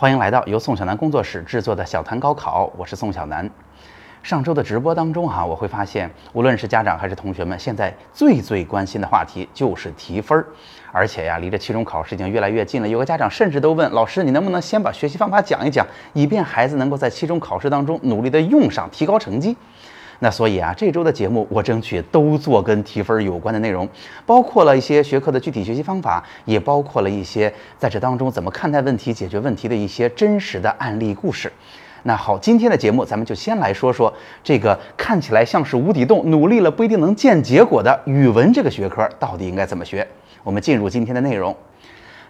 欢迎来到由宋小南工作室制作的小谈高考，我是宋小南。上周的直播当中哈，我会发现，无论是家长还是同学们，现在最最关心的话题就是提分儿，而且呀，离着期中考试已经越来越近了。有个家长甚至都问老师，你能不能先把学习方法讲一讲，以便孩子能够在期中考试当中努力的用上，提高成绩。那所以啊，这周的节目我争取都做跟提分有关的内容，包括了一些学科的具体学习方法，也包括了一些在这当中怎么看待问题、解决问题的一些真实的案例故事。那好，今天的节目咱们就先来说说这个看起来像是无底洞，努力了不一定能见结果的语文这个学科到底应该怎么学？我们进入今天的内容。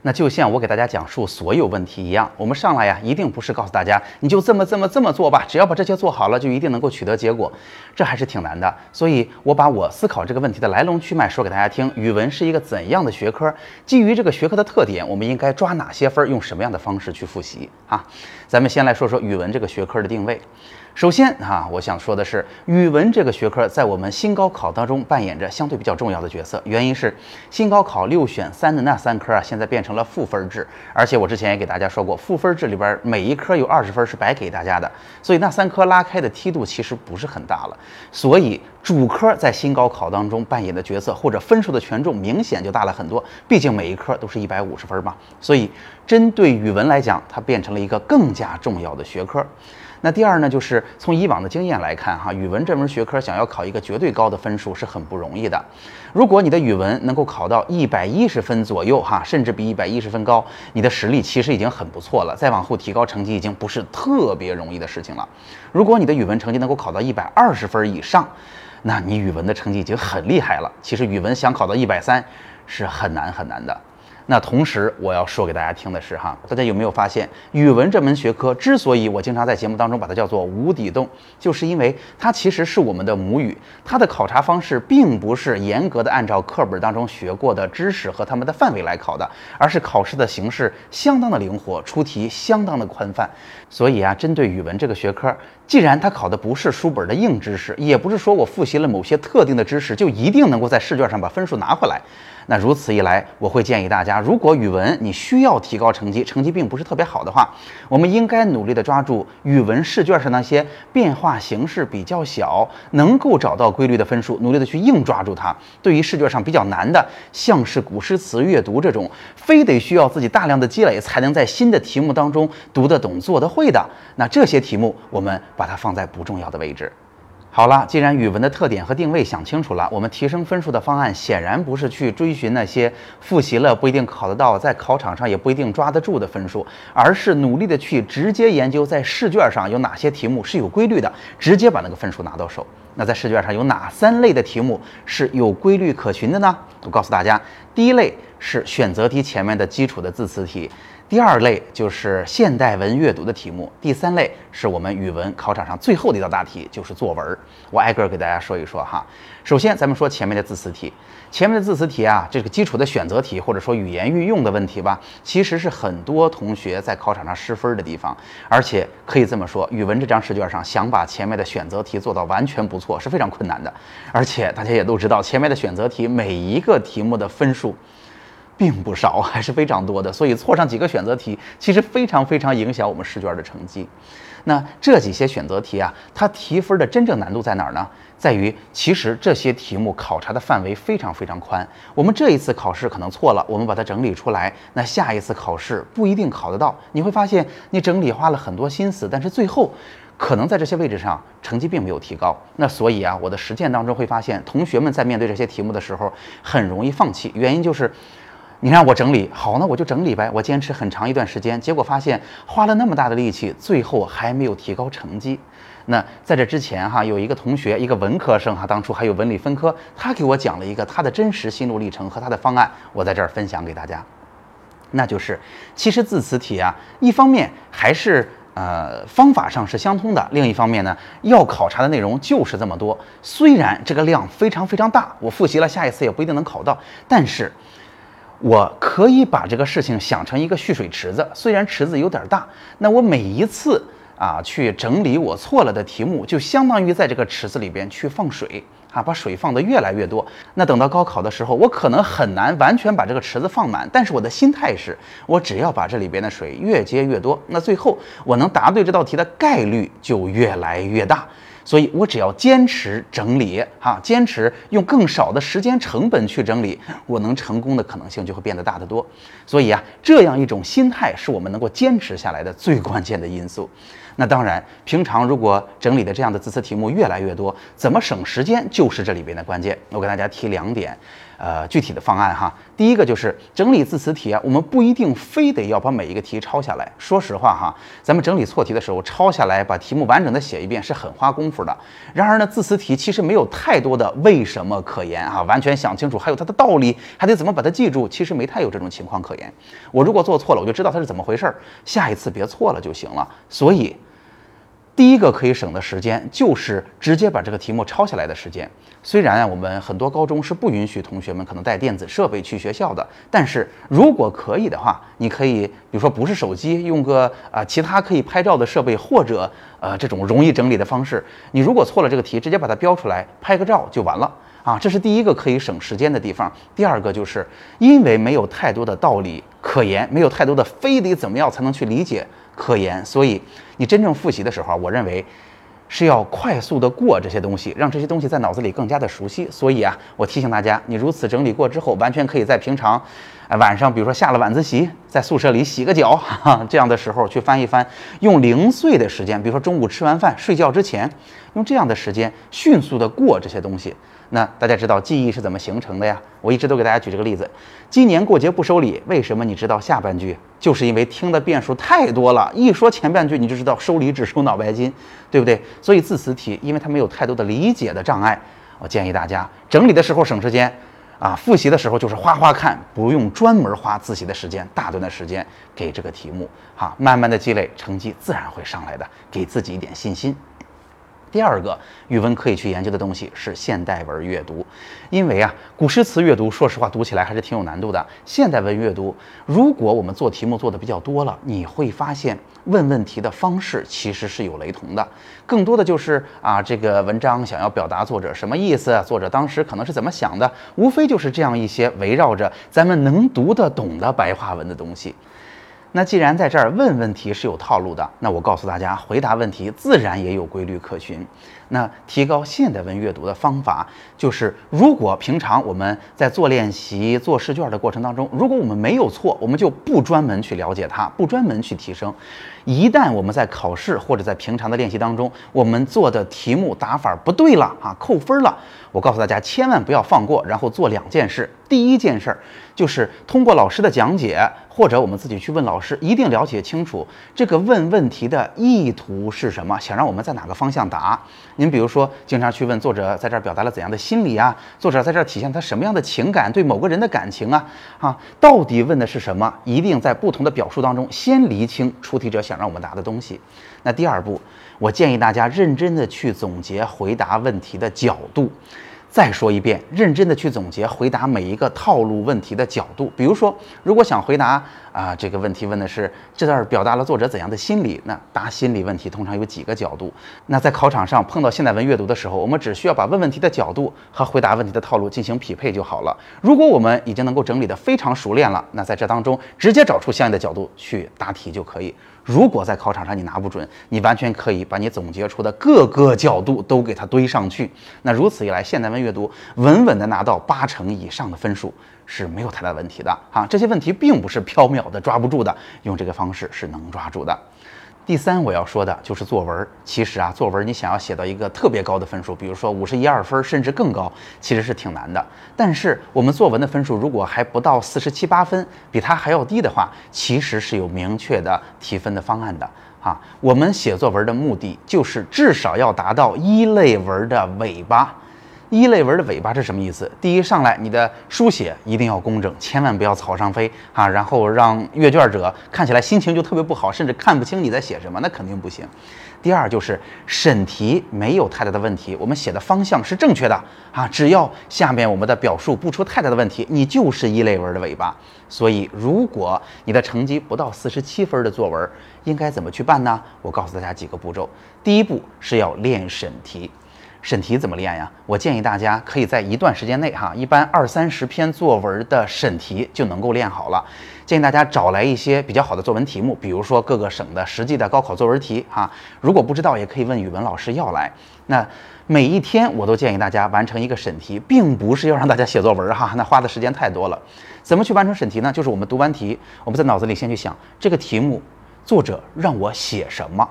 那就像我给大家讲述所有问题一样，我们上来呀，一定不是告诉大家你就这么这么这么做吧，只要把这些做好了，就一定能够取得结果，这还是挺难的。所以我把我思考这个问题的来龙去脉说给大家听。语文是一个怎样的学科？基于这个学科的特点，我们应该抓哪些分？用什么样的方式去复习？啊，咱们先来说说语文这个学科的定位。首先啊，我想说的是，语文这个学科在我们新高考当中扮演着相对比较重要的角色。原因是新高考六选三的那三科啊，现在变成了赋分制，而且我之前也给大家说过，赋分制里边每一科有二十分是白给大家的，所以那三科拉开的梯度其实不是很大了。所以主科在新高考当中扮演的角色或者分数的权重明显就大了很多。毕竟每一科都是一百五十分嘛，所以针对语文来讲，它变成了一个更加重要的学科。那第二呢，就是从以往的经验来看，哈，语文这门学科想要考一个绝对高的分数是很不容易的。如果你的语文能够考到一百一十分左右，哈，甚至比一百一十分高，你的实力其实已经很不错了。再往后提高成绩已经不是特别容易的事情了。如果你的语文成绩能够考到一百二十分以上，那你语文的成绩已经很厉害了。其实语文想考到一百三是很难很难的。那同时，我要说给大家听的是哈，大家有没有发现，语文这门学科之所以我经常在节目当中把它叫做无底洞，就是因为它其实是我们的母语，它的考察方式并不是严格的按照课本当中学过的知识和他们的范围来考的，而是考试的形式相当的灵活，出题相当的宽泛。所以啊，针对语文这个学科，既然它考的不是书本的硬知识，也不是说我复习了某些特定的知识就一定能够在试卷上把分数拿回来。那如此一来，我会建议大家，如果语文你需要提高成绩，成绩并不是特别好的话，我们应该努力的抓住语文试卷上那些变化形式比较小、能够找到规律的分数，努力的去硬抓住它。对于试卷上比较难的，像是古诗词阅读这种，非得需要自己大量的积累才能在新的题目当中读得懂、做得会的，那这些题目我们把它放在不重要的位置。好了，既然语文的特点和定位想清楚了，我们提升分数的方案显然不是去追寻那些复习了不一定考得到，在考场上也不一定抓得住的分数，而是努力的去直接研究在试卷上有哪些题目是有规律的，直接把那个分数拿到手。那在试卷上有哪三类的题目是有规律可循的呢？我告诉大家，第一类是选择题前面的基础的字词题。第二类就是现代文阅读的题目，第三类是我们语文考场上最后的一道大题，就是作文。我挨个给大家说一说哈。首先，咱们说前面的字词题，前面的字词题啊，这个基础的选择题或者说语言运用的问题吧，其实是很多同学在考场上失分的地方。而且可以这么说，语文这张试卷上想把前面的选择题做到完全不错是非常困难的。而且大家也都知道，前面的选择题每一个题目的分数。并不少，还是非常多的，所以错上几个选择题，其实非常非常影响我们试卷的成绩。那这几些选择题啊，它提分的真正难度在哪儿呢？在于其实这些题目考察的范围非常非常宽。我们这一次考试可能错了，我们把它整理出来，那下一次考试不一定考得到。你会发现，你整理花了很多心思，但是最后可能在这些位置上成绩并没有提高。那所以啊，我的实践当中会发现，同学们在面对这些题目的时候很容易放弃，原因就是。你让我整理好，那我就整理呗。我坚持很长一段时间，结果发现花了那么大的力气，最后还没有提高成绩。那在这之前哈，有一个同学，一个文科生哈，当初还有文理分科，他给我讲了一个他的真实心路历程和他的方案，我在这儿分享给大家。那就是，其实字词题啊，一方面还是呃方法上是相通的，另一方面呢，要考察的内容就是这么多。虽然这个量非常非常大，我复习了下一次也不一定能考到，但是。我可以把这个事情想成一个蓄水池子，虽然池子有点大，那我每一次啊去整理我错了的题目，就相当于在这个池子里边去放水。啊，把水放得越来越多。那等到高考的时候，我可能很难完全把这个池子放满，但是我的心态是，我只要把这里边的水越接越多，那最后我能答对这道题的概率就越来越大。所以我只要坚持整理，哈，坚持用更少的时间成本去整理，我能成功的可能性就会变得大得多。所以啊，这样一种心态是我们能够坚持下来的最关键的因素。那当然，平常如果整理的这样的字词题目越来越多，怎么省时间就是这里边的关键。我给大家提两点，呃，具体的方案哈。第一个就是整理字词题，我们不一定非得要把每一个题抄下来。说实话哈，咱们整理错题的时候，抄下来把题目完整的写一遍是很花功夫的。然而呢，字词题其实没有太多的为什么可言啊，完全想清楚还有它的道理，还得怎么把它记住，其实没太有这种情况可言。我如果做错了，我就知道它是怎么回事儿，下一次别错了就行了。所以。第一个可以省的时间，就是直接把这个题目抄下来的时间。虽然啊，我们很多高中是不允许同学们可能带电子设备去学校的，但是如果可以的话，你可以，比如说不是手机，用个啊其他可以拍照的设备，或者呃这种容易整理的方式。你如果错了这个题，直接把它标出来，拍个照就完了啊。这是第一个可以省时间的地方。第二个就是因为没有太多的道理可言，没有太多的非得怎么样才能去理解。科研，所以你真正复习的时候，我认为是要快速的过这些东西，让这些东西在脑子里更加的熟悉。所以啊，我提醒大家，你如此整理过之后，完全可以在平常，晚上，比如说下了晚自习，在宿舍里洗个脚，哈，这样的时候去翻一翻，用零碎的时间，比如说中午吃完饭睡觉之前，用这样的时间迅速的过这些东西。那大家知道记忆是怎么形成的呀？我一直都给大家举这个例子。今年过节不收礼，为什么你知道下半句？就是因为听的遍数太多了，一说前半句你就知道收礼只收脑白金，对不对？所以字词题，因为它没有太多的理解的障碍，我建议大家整理的时候省时间，啊，复习的时候就是花花看，不用专门花自习的时间，大段的时间给这个题目，哈，慢慢的积累，成绩自然会上来的，给自己一点信心。第二个语文可以去研究的东西是现代文阅读，因为啊，古诗词阅读，说实话读起来还是挺有难度的。现代文阅读，如果我们做题目做的比较多了，你会发现问问题的方式其实是有雷同的，更多的就是啊，这个文章想要表达作者什么意思，作者当时可能是怎么想的，无非就是这样一些围绕着咱们能读得懂的白话文的东西。那既然在这儿问问题是有套路的，那我告诉大家，回答问题自然也有规律可循。那提高现代文阅读的方法，就是如果平常我们在做练习、做试卷的过程当中，如果我们没有错，我们就不专门去了解它，不专门去提升。一旦我们在考试或者在平常的练习当中，我们做的题目答法不对了啊，扣分了，我告诉大家，千万不要放过，然后做两件事。第一件事儿就是通过老师的讲解，或者我们自己去问老师，一定了解清楚这个问问题的意图是什么，想让我们在哪个方向答。您比如说，经常去问作者在这儿表达了怎样的心理啊？作者在这儿体现他什么样的情感？对某个人的感情啊？啊，到底问的是什么？一定在不同的表述当中先厘清出题者想让我们答的东西。那第二步，我建议大家认真的去总结回答问题的角度。再说一遍，认真的去总结回答每一个套路问题的角度。比如说，如果想回答啊这个问题问的是这段表达了作者怎样的心理，那答心理问题通常有几个角度。那在考场上碰到现代文阅读的时候，我们只需要把问问题的角度和回答问题的套路进行匹配就好了。如果我们已经能够整理的非常熟练了，那在这当中直接找出相应的角度去答题就可以。如果在考场上你拿不准，你完全可以把你总结出的各个角度都给它堆上去。那如此一来，现代文阅读稳稳的拿到八成以上的分数是没有太大问题的啊！这些问题并不是缥缈的抓不住的，用这个方式是能抓住的。第三，我要说的就是作文。其实啊，作文你想要写到一个特别高的分数，比如说五十一二分，甚至更高，其实是挺难的。但是我们作文的分数如果还不到四十七八分，比它还要低的话，其实是有明确的提分的方案的啊。我们写作文的目的就是至少要达到一类文的尾巴。一类文的尾巴是什么意思？第一，上来你的书写一定要工整，千万不要草上飞啊，然后让阅卷者看起来心情就特别不好，甚至看不清你在写什么，那肯定不行。第二就是审题没有太大的问题，我们写的方向是正确的啊，只要下面我们的表述不出太大的问题，你就是一类文的尾巴。所以，如果你的成绩不到四十七分的作文，应该怎么去办呢？我告诉大家几个步骤。第一步是要练审题。审题怎么练呀？我建议大家可以在一段时间内哈，一般二三十篇作文的审题就能够练好了。建议大家找来一些比较好的作文题目，比如说各个省的实际的高考作文题哈。如果不知道，也可以问语文老师要来。那每一天我都建议大家完成一个审题，并不是要让大家写作文哈，那花的时间太多了。怎么去完成审题呢？就是我们读完题，我们在脑子里先去想这个题目作者让我写什么。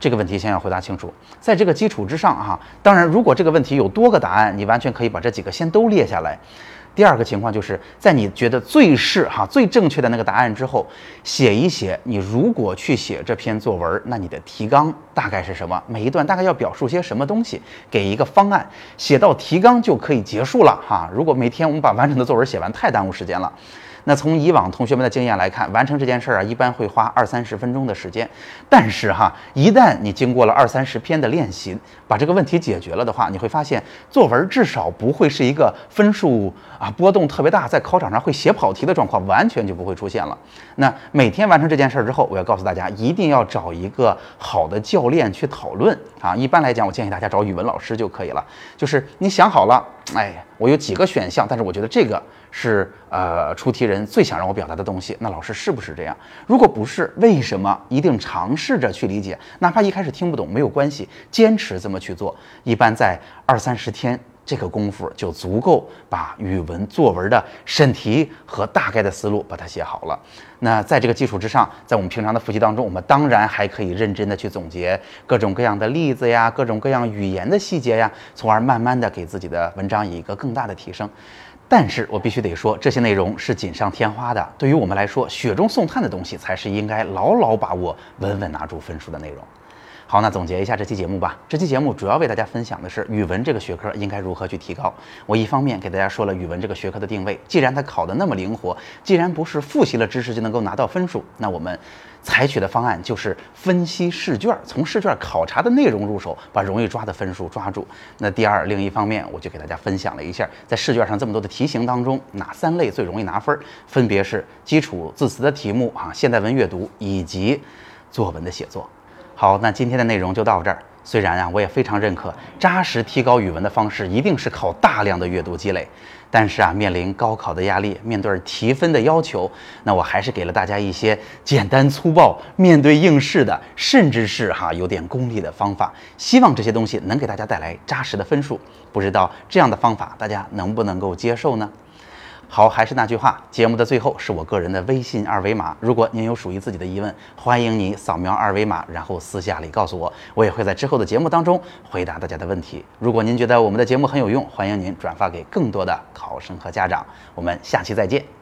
这个问题先要回答清楚，在这个基础之上哈，当然如果这个问题有多个答案，你完全可以把这几个先都列下来。第二个情况就是在你觉得最是哈最正确的那个答案之后，写一写你如果去写这篇作文，那你的提纲大概是什么？每一段大概要表述些什么东西？给一个方案，写到提纲就可以结束了哈。如果每天我们把完整的作文写完，太耽误时间了。那从以往同学们的经验来看，完成这件事儿啊，一般会花二三十分钟的时间。但是哈，一旦你经过了二三十篇的练习，把这个问题解决了的话，你会发现作文至少不会是一个分数啊波动特别大，在考场上会写跑题的状况，完全就不会出现了。那每天完成这件事儿之后，我要告诉大家，一定要找一个好的教练去讨论啊。一般来讲，我建议大家找语文老师就可以了。就是你想好了，哎，我有几个选项，但是我觉得这个。是呃，出题人最想让我表达的东西。那老师是不是这样？如果不是，为什么一定尝试着去理解？哪怕一开始听不懂没有关系，坚持这么去做，一般在二三十天这个功夫就足够把语文作文的审题和大概的思路把它写好了。那在这个基础之上，在我们平常的复习当中，我们当然还可以认真的去总结各种各样的例子呀，各种各样语言的细节呀，从而慢慢的给自己的文章以一个更大的提升。但是我必须得说，这些内容是锦上添花的。对于我们来说，雪中送炭的东西才是应该牢牢把握、稳稳拿住分数的内容。好，那总结一下这期节目吧。这期节目主要为大家分享的是语文这个学科应该如何去提高。我一方面给大家说了语文这个学科的定位，既然它考的那么灵活，既然不是复习了知识就能够拿到分数，那我们采取的方案就是分析试卷，从试卷考察的内容入手，把容易抓的分数抓住。那第二，另一方面我就给大家分享了一下，在试卷上这么多的题型当中，哪三类最容易拿分？分别是基础字词的题目啊，现代文阅读以及作文的写作。好，那今天的内容就到这儿。虽然啊，我也非常认可扎实提高语文的方式一定是靠大量的阅读积累，但是啊，面临高考的压力，面对提分的要求，那我还是给了大家一些简单粗暴、面对应试的，甚至是哈有点功利的方法。希望这些东西能给大家带来扎实的分数。不知道这样的方法大家能不能够接受呢？好，还是那句话，节目的最后是我个人的微信二维码。如果您有属于自己的疑问，欢迎你扫描二维码，然后私下里告诉我，我也会在之后的节目当中回答大家的问题。如果您觉得我们的节目很有用，欢迎您转发给更多的考生和家长。我们下期再见。